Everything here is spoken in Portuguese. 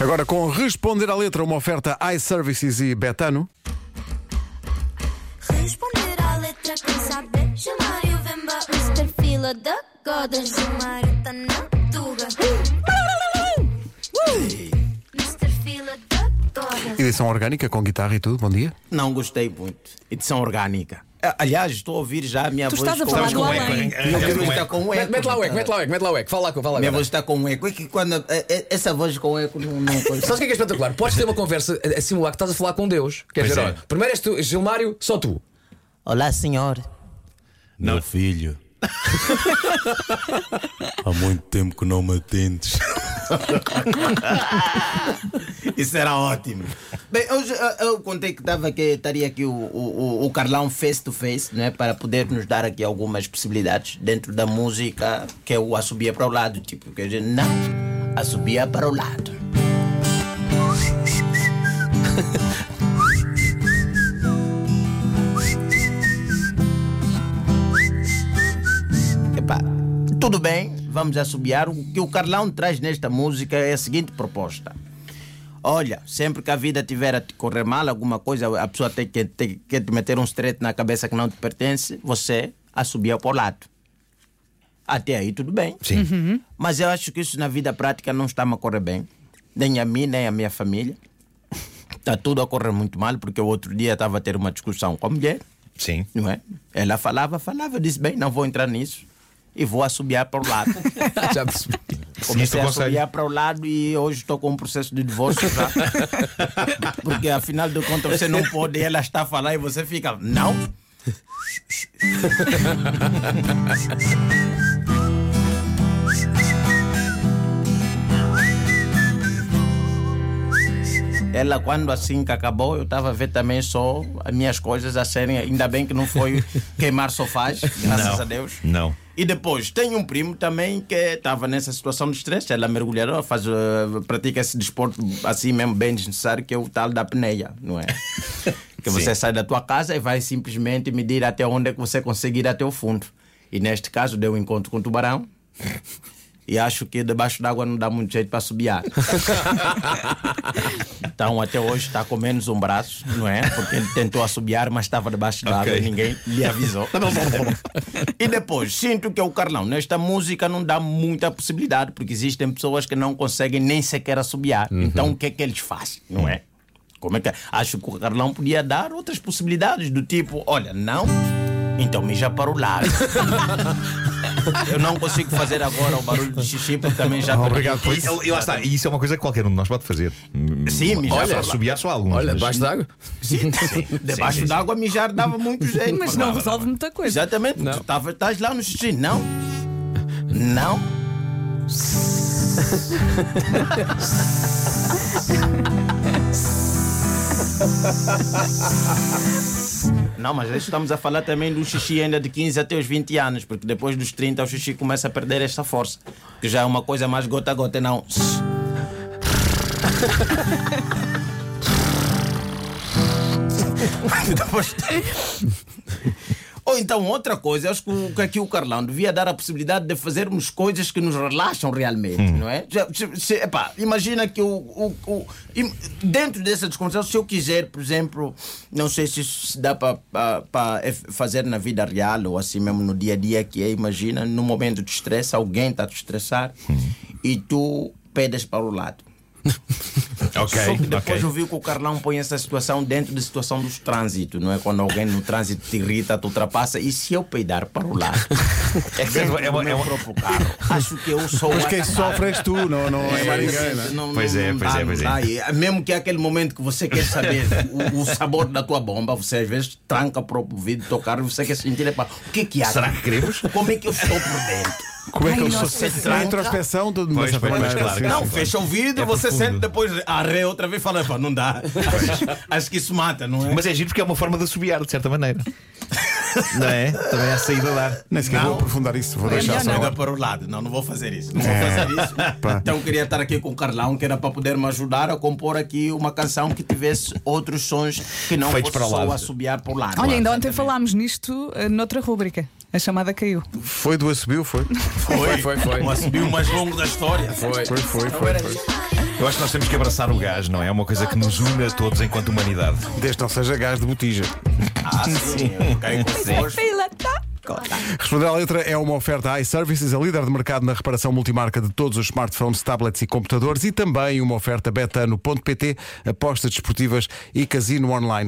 Agora, com responder à letra, uma oferta iServices e Betano. Responder à letra quem saber Gilmário Vemba Mr. Fila da Goda Gilmário tá na tuga Mr. Fila da Goda Edição orgânica, com guitarra e tudo. Bom dia. Não gostei muito. Edição orgânica. Ah, Aliás, estou a ouvir já a minha Tu voz. estás a com- falar Estamos do com eco, além. hein? Minha voz com está eco. com eco. Mete lá o eco, mete lá o eco, mete lá o eco, fala lá com, fala Minha voz está com eco. É que quando é- é- essa voz com eco não. não coisa. Sabes o que é, que é espetacular? Podes ter uma conversa a, simular que estás a falar com Deus. Quer dizer, é. olha, primeiro és tu, Gilmário, só tu. Olá, senhor. Não. filho. Há muito tempo que não me atendes. Isso era ótimo. Bem, hoje eu, eu contei que estava aqui, estaria aqui o, o, o Carlão face to face, né, para poder nos dar aqui algumas possibilidades dentro da música que é o assobia para o lado, tipo, que a gente não assobia para o lado. Epá, tudo bem, vamos assobiar. O que o Carlão traz nesta música é a seguinte proposta. Olha, sempre que a vida tiver a te correr mal, alguma coisa, a pessoa tem que, tem que te meter um strete na cabeça que não te pertence, você assobia por lado. Até aí tudo bem. Sim. Mas eu acho que isso na vida prática não está a correr bem. Nem a mim, nem a minha família. Está tudo a correr muito mal, porque o outro dia estava a ter uma discussão com a mulher, Sim. não é? Ela falava, falava, eu disse, bem, não vou entrar nisso. E vou assobiar para o lado. Já percebi. Comecei a assobiar para o lado e hoje estou com um processo de divórcio já. Porque afinal de contas você não pode, ela está a falar e você fica, não. Ela, quando assim que acabou, eu estava a ver também só as minhas coisas a serem. Ainda bem que não foi queimar sofás, graças Não. a Deus. Não. E depois, tem um primo também que estava nessa situação de estresse. Ela mergulhadora, faz, eh, pratica esse desporto assim mesmo bem desnecessário, que é o tal da apneia, não é? que você sai da tua casa e vai simplesmente medir até onde é que você consegue ir até o fundo. E neste caso, deu um encontro com o tubarão. E acho que debaixo d'água não dá muito jeito para subiar. então até hoje está com menos um braço, não é? Porque ele tentou assobiar, mas estava debaixo d'água Ok. e ninguém lhe avisou. e depois, sinto que é o Carlão. Nesta música não dá muita possibilidade, porque existem pessoas que não conseguem nem sequer assobiar. Então o que é que eles fazem, não é? Como é que Acho que o Carlão podia dar outras possibilidades, do tipo: olha, não, então mija para o lado. Eu não consigo fazer agora o barulho de xixi, porque também já. Obrigado por E, e lá está, e isso é uma coisa que qualquer um de nós pode fazer. Sim, mijar Olha, subir só alguns. Olha, debaixo d'água. Sim, debaixo sim, d'água mijar dava muito jeito. Mas não resolve muita coisa. Exatamente, tu tava, estás lá no xixi. Não. Não. Não, mas estamos a falar também do xixi ainda de 15 até os 20 anos, porque depois dos 30 o xixi começa a perder esta força, que já é uma coisa mais gota a gota, não. Depois- Ou então, outra coisa, acho que o- que aqui o Carlão devia dar a possibilidade de fazermos coisas que nos relaxam realmente, não é? Se- se- epá, imagina que o, o- o- dentro dessa descontração, se eu quiser, por exemplo, não sei se isso se dá para fazer na vida real ou assim mesmo no dia a dia, que é, imagina, no momento de estresse, alguém está a te estressar e tu pedes para o lado. Ok, Só que depois ok. eu vi que o Carlão põe essa situação dentro da situação dos trânsitos, não é? Quando alguém no trânsito te irrita, te ultrapassa, e se eu peidar para o lado? É que é uma- é uma- próprio carro, acho que eu sou. Mas quem sofre és tu, não, não é mais ninguém. né? Não, Pois não- é, não pois dá, é, pois não é. E, Mesmo que é aquele momento que você quer saber o, o sabor da tua bomba, você às vezes tranca o próprio vidro do teu carro e você quer sentir, epá, o que é que há? Será que queremos? Como é que eu estou por dentro? Como é que Ai, eu nossa sou? É Senhora. a introspeção de uma Pois, pois, maneira. claro, sim, Não, sim. fecha o vidro, É você profundo. sente depois, arreia outra vez e fala, "Epá, não dá. Acho que isso mata, não é? Mas é giro porque é uma forma de assobiar, de certa maneira. Não é? Também há saída lá. Nem sequer vou aprofundar isso, vou deixar melhor só. para o lado. Não, não vou fazer isso. Não vou É. fazer isso. Pá. Então eu queria estar aqui com o Carlão, que era para poder me ajudar a compor aqui uma canção que tivesse outros sons que não Feitos fosse para o só lado. assobiar para o lado. Olha, ainda ontem falámos nisto eh, noutra rúbrica. A chamada caiu. Foi do assobio, foi? Foi, foi, foi. Um assobio mais longo da história. Foi. Foi, foi, foi. Eu acho que nós temos que abraçar o gás, não é? É uma coisa que nos une a todos enquanto humanidade. Desde que não seja gás de botija. Ah, sim, tá? Responder à letra é uma oferta iServices, a líder de mercado na reparação multimarca de todos os smartphones, tablets e computadores e também uma oferta betano.pt, apostas desportivas e casino online.